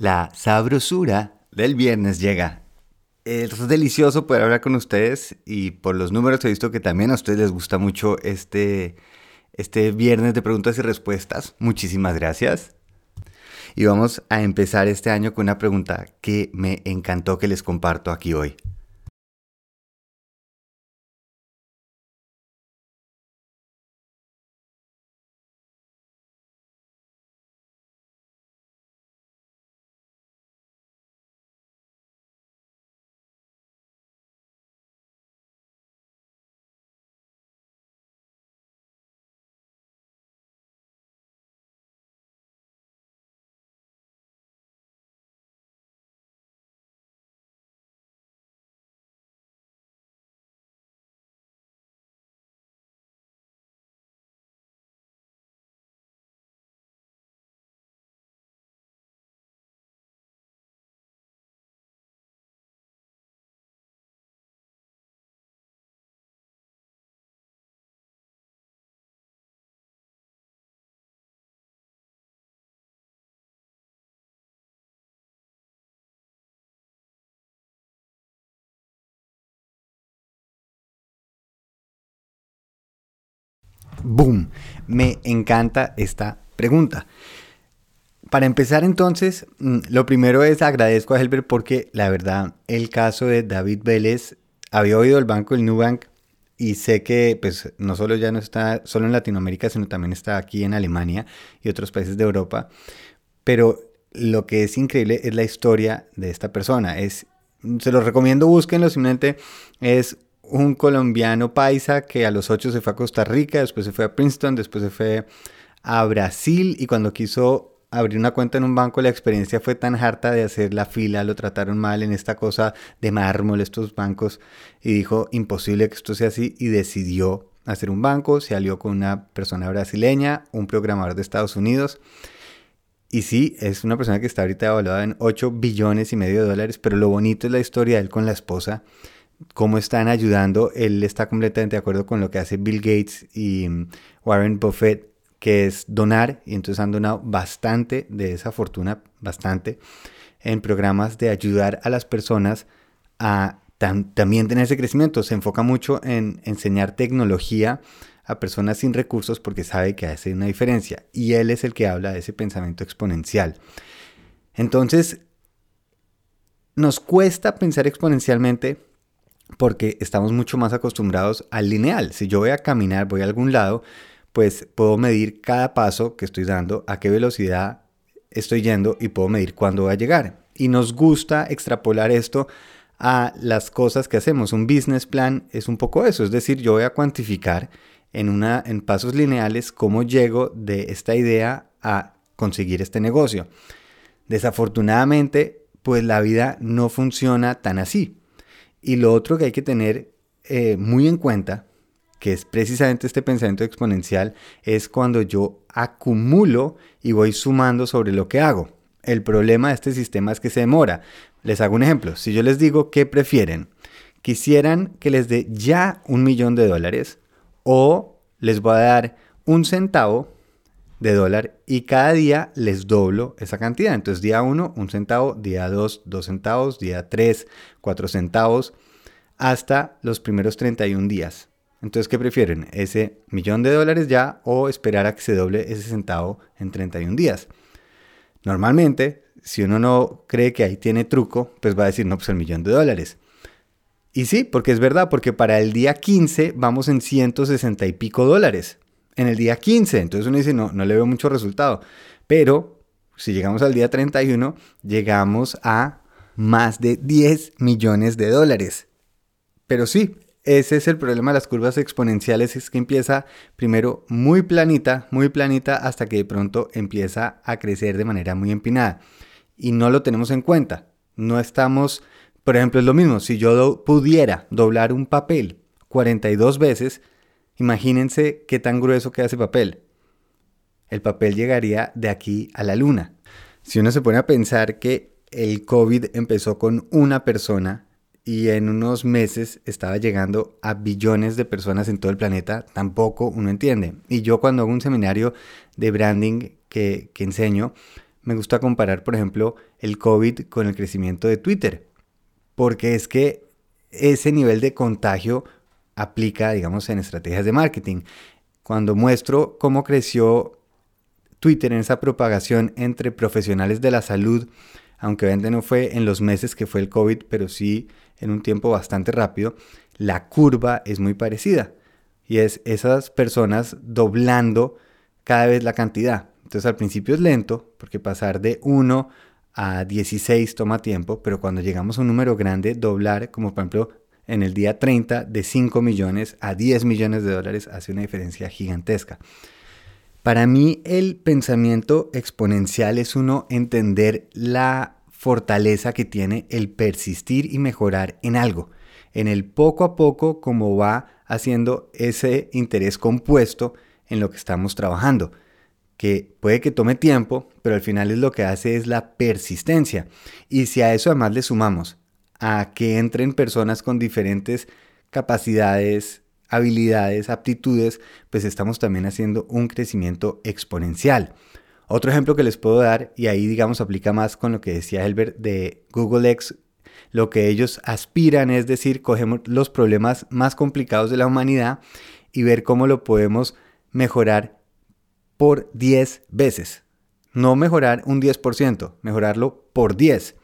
La sabrosura del viernes llega. Es delicioso poder hablar con ustedes y por los números he visto que también a ustedes les gusta mucho este, este viernes de preguntas y respuestas. Muchísimas gracias. Y vamos a empezar este año con una pregunta que me encantó que les comparto aquí hoy. ¡Boom! Me encanta esta pregunta. Para empezar entonces, mm, lo primero es agradezco a Helber porque la verdad el caso de David Vélez, había oído el banco, el Nubank, y sé que pues no solo ya no está solo en Latinoamérica, sino también está aquí en Alemania y otros países de Europa. Pero lo que es increíble es la historia de esta persona. Es, se los recomiendo, búsquenlo, simplemente es un colombiano paisa que a los 8 se fue a Costa Rica, después se fue a Princeton, después se fue a Brasil y cuando quiso abrir una cuenta en un banco la experiencia fue tan harta de hacer la fila, lo trataron mal en esta cosa de mármol estos bancos y dijo imposible que esto sea así y decidió hacer un banco, se alió con una persona brasileña, un programador de Estados Unidos. Y sí, es una persona que está ahorita evaluada en 8 billones y medio de dólares, pero lo bonito es la historia de él con la esposa cómo están ayudando. Él está completamente de acuerdo con lo que hace Bill Gates y mm, Warren Buffett, que es donar, y entonces han donado bastante de esa fortuna, bastante, en programas de ayudar a las personas a también tener ese crecimiento. Se enfoca mucho en enseñar tecnología a personas sin recursos porque sabe que hace una diferencia. Y él es el que habla de ese pensamiento exponencial. Entonces, nos cuesta pensar exponencialmente porque estamos mucho más acostumbrados al lineal. Si yo voy a caminar, voy a algún lado, pues puedo medir cada paso que estoy dando, a qué velocidad estoy yendo y puedo medir cuándo voy a llegar. Y nos gusta extrapolar esto a las cosas que hacemos. Un business plan es un poco eso, es decir, yo voy a cuantificar en, una, en pasos lineales cómo llego de esta idea a conseguir este negocio. Desafortunadamente, pues la vida no funciona tan así. Y lo otro que hay que tener eh, muy en cuenta, que es precisamente este pensamiento exponencial, es cuando yo acumulo y voy sumando sobre lo que hago. El problema de este sistema es que se demora. Les hago un ejemplo. Si yo les digo qué prefieren, quisieran que les dé ya un millón de dólares o les voy a dar un centavo de dólar y cada día les doblo esa cantidad. Entonces día 1, un centavo, día 2, 2 centavos, día 3, 4 centavos, hasta los primeros 31 días. Entonces, ¿qué prefieren? ¿Ese millón de dólares ya o esperar a que se doble ese centavo en 31 días? Normalmente, si uno no cree que ahí tiene truco, pues va a decir, no, pues el millón de dólares. Y sí, porque es verdad, porque para el día 15 vamos en 160 y pico dólares en el día 15. Entonces uno dice, no, no le veo mucho resultado. Pero si llegamos al día 31, llegamos a más de 10 millones de dólares. Pero sí, ese es el problema de las curvas exponenciales, es que empieza primero muy planita, muy planita, hasta que de pronto empieza a crecer de manera muy empinada. Y no lo tenemos en cuenta. No estamos, por ejemplo, es lo mismo, si yo pudiera doblar un papel 42 veces, Imagínense qué tan grueso queda ese papel. El papel llegaría de aquí a la luna. Si uno se pone a pensar que el COVID empezó con una persona y en unos meses estaba llegando a billones de personas en todo el planeta, tampoco uno entiende. Y yo cuando hago un seminario de branding que, que enseño, me gusta comparar, por ejemplo, el COVID con el crecimiento de Twitter, porque es que ese nivel de contagio aplica, digamos, en estrategias de marketing. Cuando muestro cómo creció Twitter en esa propagación entre profesionales de la salud, aunque obviamente no fue en los meses que fue el COVID, pero sí en un tiempo bastante rápido, la curva es muy parecida. Y es esas personas doblando cada vez la cantidad. Entonces al principio es lento, porque pasar de 1 a 16 toma tiempo, pero cuando llegamos a un número grande, doblar, como por ejemplo en el día 30, de 5 millones a 10 millones de dólares, hace una diferencia gigantesca. Para mí el pensamiento exponencial es uno entender la fortaleza que tiene el persistir y mejorar en algo, en el poco a poco como va haciendo ese interés compuesto en lo que estamos trabajando, que puede que tome tiempo, pero al final es lo que hace es la persistencia. Y si a eso además le sumamos a que entren personas con diferentes capacidades, habilidades, aptitudes, pues estamos también haciendo un crecimiento exponencial. Otro ejemplo que les puedo dar, y ahí digamos aplica más con lo que decía Helbert de Google X, lo que ellos aspiran es decir, cogemos los problemas más complicados de la humanidad y ver cómo lo podemos mejorar por 10 veces. No mejorar un 10%, mejorarlo por 10.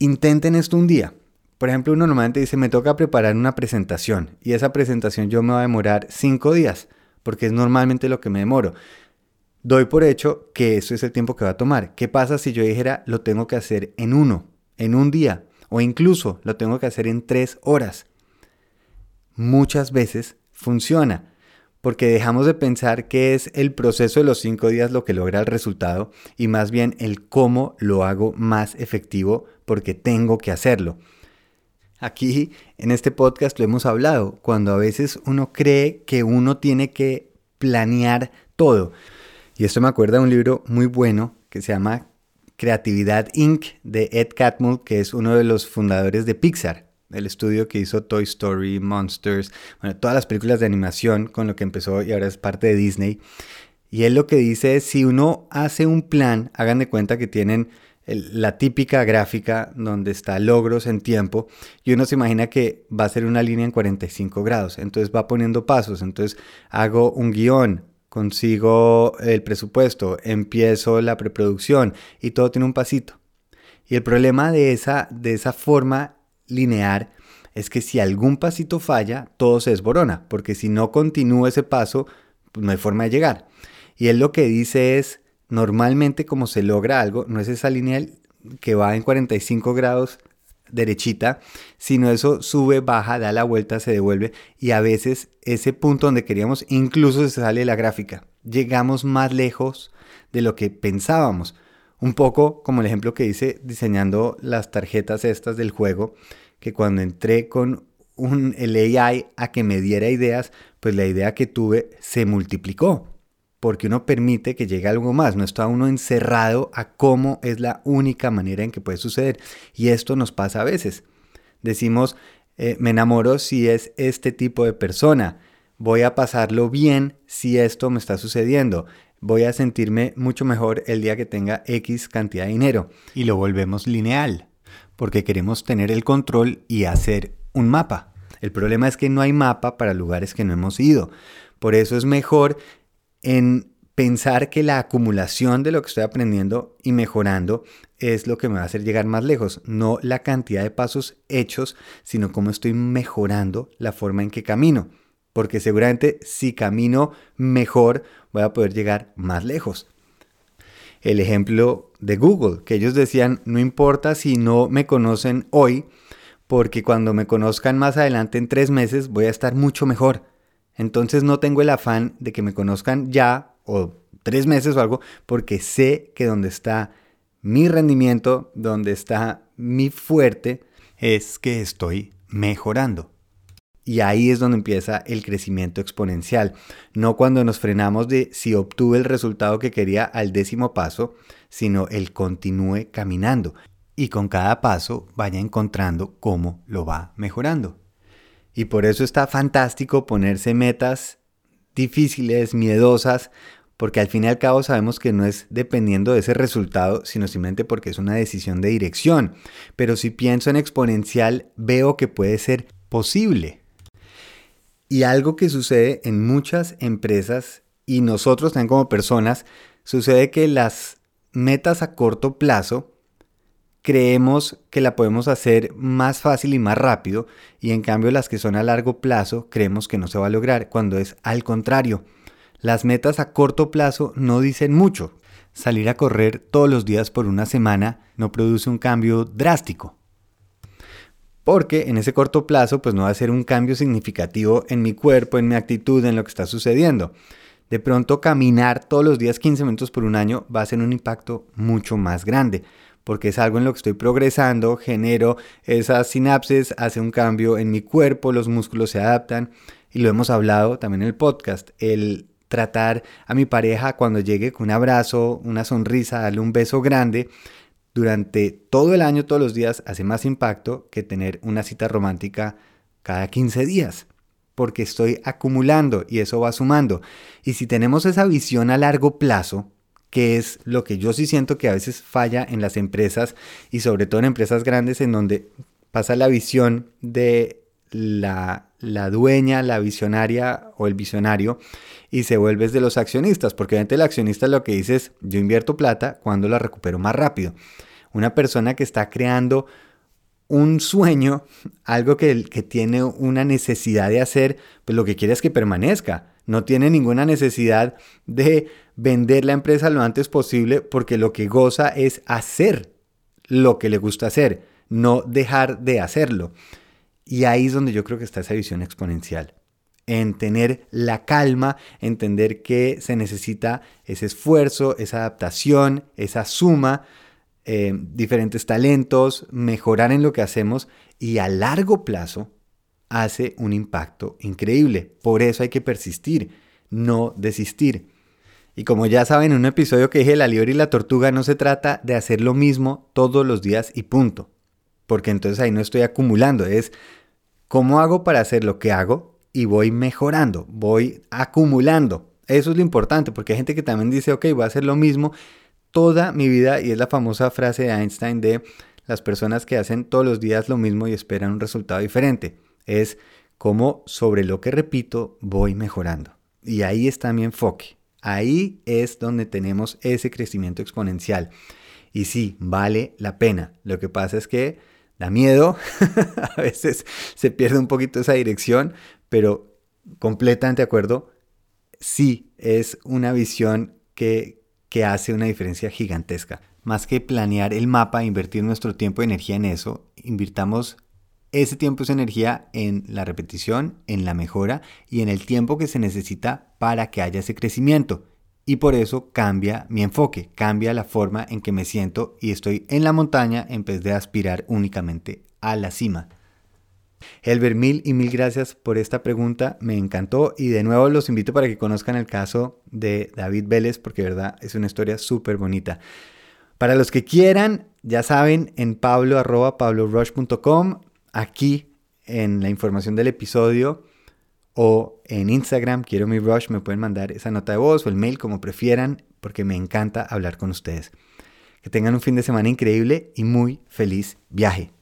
Intenten esto un día. Por ejemplo, uno normalmente dice, me toca preparar una presentación y esa presentación yo me va a demorar cinco días, porque es normalmente lo que me demoro. Doy por hecho que eso es el tiempo que va a tomar. ¿Qué pasa si yo dijera, lo tengo que hacer en uno, en un día, o incluso lo tengo que hacer en tres horas? Muchas veces funciona, porque dejamos de pensar que es el proceso de los cinco días lo que logra el resultado y más bien el cómo lo hago más efectivo porque tengo que hacerlo. Aquí en este podcast lo hemos hablado, cuando a veces uno cree que uno tiene que planear todo. Y esto me acuerda de un libro muy bueno que se llama Creatividad Inc. de Ed Catmull, que es uno de los fundadores de Pixar, el estudio que hizo Toy Story, Monsters, bueno, todas las películas de animación con lo que empezó y ahora es parte de Disney. Y él lo que dice es, si uno hace un plan, hagan de cuenta que tienen la típica gráfica donde está logros en tiempo y uno se imagina que va a ser una línea en 45 grados, entonces va poniendo pasos, entonces hago un guion, consigo el presupuesto, empiezo la preproducción y todo tiene un pasito. Y el problema de esa, de esa forma lineal es que si algún pasito falla, todo se desborona, porque si no continúa ese paso, pues no hay forma de llegar. Y él lo que dice es, normalmente como se logra algo, no es esa línea que va en 45 grados derechita, sino eso sube, baja, da la vuelta, se devuelve y a veces ese punto donde queríamos incluso se sale la gráfica. Llegamos más lejos de lo que pensábamos. Un poco como el ejemplo que hice diseñando las tarjetas estas del juego, que cuando entré con un, el AI a que me diera ideas, pues la idea que tuve se multiplicó porque uno permite que llegue algo más, no está uno encerrado a cómo es la única manera en que puede suceder. Y esto nos pasa a veces. Decimos, eh, me enamoro si es este tipo de persona, voy a pasarlo bien si esto me está sucediendo, voy a sentirme mucho mejor el día que tenga X cantidad de dinero. Y lo volvemos lineal, porque queremos tener el control y hacer un mapa. El problema es que no hay mapa para lugares que no hemos ido. Por eso es mejor en pensar que la acumulación de lo que estoy aprendiendo y mejorando es lo que me va a hacer llegar más lejos, no la cantidad de pasos hechos, sino cómo estoy mejorando la forma en que camino. Porque seguramente si camino mejor voy a poder llegar más lejos. El ejemplo de Google, que ellos decían, no importa si no me conocen hoy, porque cuando me conozcan más adelante en tres meses voy a estar mucho mejor. Entonces no tengo el afán de que me conozcan ya o tres meses o algo, porque sé que donde está mi rendimiento, donde está mi fuerte, es que estoy mejorando. Y ahí es donde empieza el crecimiento exponencial. No cuando nos frenamos de si obtuve el resultado que quería al décimo paso, sino el continúe caminando y con cada paso vaya encontrando cómo lo va mejorando. Y por eso está fantástico ponerse metas difíciles, miedosas, porque al fin y al cabo sabemos que no es dependiendo de ese resultado, sino simplemente porque es una decisión de dirección. Pero si pienso en exponencial, veo que puede ser posible. Y algo que sucede en muchas empresas y nosotros también como personas, sucede que las metas a corto plazo creemos que la podemos hacer más fácil y más rápido y en cambio las que son a largo plazo creemos que no se va a lograr cuando es al contrario. Las metas a corto plazo no dicen mucho. Salir a correr todos los días por una semana no produce un cambio drástico. Porque en ese corto plazo pues no va a ser un cambio significativo en mi cuerpo, en mi actitud, en lo que está sucediendo. De pronto caminar todos los días 15 minutos por un año va a ser un impacto mucho más grande porque es algo en lo que estoy progresando, genero esas sinapsis, hace un cambio en mi cuerpo, los músculos se adaptan y lo hemos hablado también en el podcast, el tratar a mi pareja cuando llegue con un abrazo, una sonrisa, darle un beso grande, durante todo el año, todos los días, hace más impacto que tener una cita romántica cada 15 días, porque estoy acumulando y eso va sumando. Y si tenemos esa visión a largo plazo, que es lo que yo sí siento que a veces falla en las empresas y sobre todo en empresas grandes en donde pasa la visión de la, la dueña, la visionaria o el visionario y se vuelve de los accionistas, porque obviamente el accionista lo que dice es yo invierto plata cuando la recupero más rápido. Una persona que está creando un sueño, algo que, que tiene una necesidad de hacer, pues lo que quiere es que permanezca. No tiene ninguna necesidad de vender la empresa lo antes posible porque lo que goza es hacer lo que le gusta hacer, no dejar de hacerlo. Y ahí es donde yo creo que está esa visión exponencial. En tener la calma, entender que se necesita ese esfuerzo, esa adaptación, esa suma, eh, diferentes talentos, mejorar en lo que hacemos y a largo plazo hace un impacto increíble. Por eso hay que persistir, no desistir. Y como ya saben, en un episodio que dije La liebre y la tortuga no se trata de hacer lo mismo todos los días y punto. Porque entonces ahí no estoy acumulando, es cómo hago para hacer lo que hago y voy mejorando, voy acumulando. Eso es lo importante, porque hay gente que también dice, ok, voy a hacer lo mismo toda mi vida y es la famosa frase de Einstein de las personas que hacen todos los días lo mismo y esperan un resultado diferente es cómo sobre lo que repito voy mejorando. Y ahí está mi enfoque. Ahí es donde tenemos ese crecimiento exponencial. Y sí, vale la pena. Lo que pasa es que da miedo, a veces se pierde un poquito esa dirección, pero completamente de acuerdo, sí es una visión que, que hace una diferencia gigantesca. Más que planear el mapa, invertir nuestro tiempo y energía en eso, invirtamos ese tiempo es energía en la repetición, en la mejora y en el tiempo que se necesita para que haya ese crecimiento. Y por eso cambia mi enfoque, cambia la forma en que me siento y estoy en la montaña en vez de aspirar únicamente a la cima. Helber, mil y mil gracias por esta pregunta, me encantó y de nuevo los invito para que conozcan el caso de David Vélez porque de verdad es una historia súper bonita. Para los que quieran, ya saben, en pablo aquí en la información del episodio o en Instagram, quiero mi rush, me pueden mandar esa nota de voz o el mail como prefieran, porque me encanta hablar con ustedes. Que tengan un fin de semana increíble y muy feliz viaje.